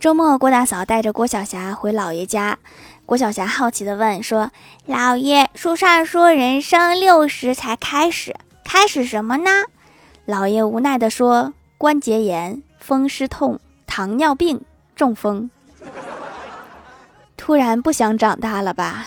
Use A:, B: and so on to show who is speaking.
A: 周末，郭大嫂带着郭晓霞回姥爷家。郭晓霞好奇地问：“说，姥爷，书上说人生六十才开始，开始什么呢？”姥爷无奈地说：“关节炎、风湿痛、糖尿病、中风。”突然不想长大了吧？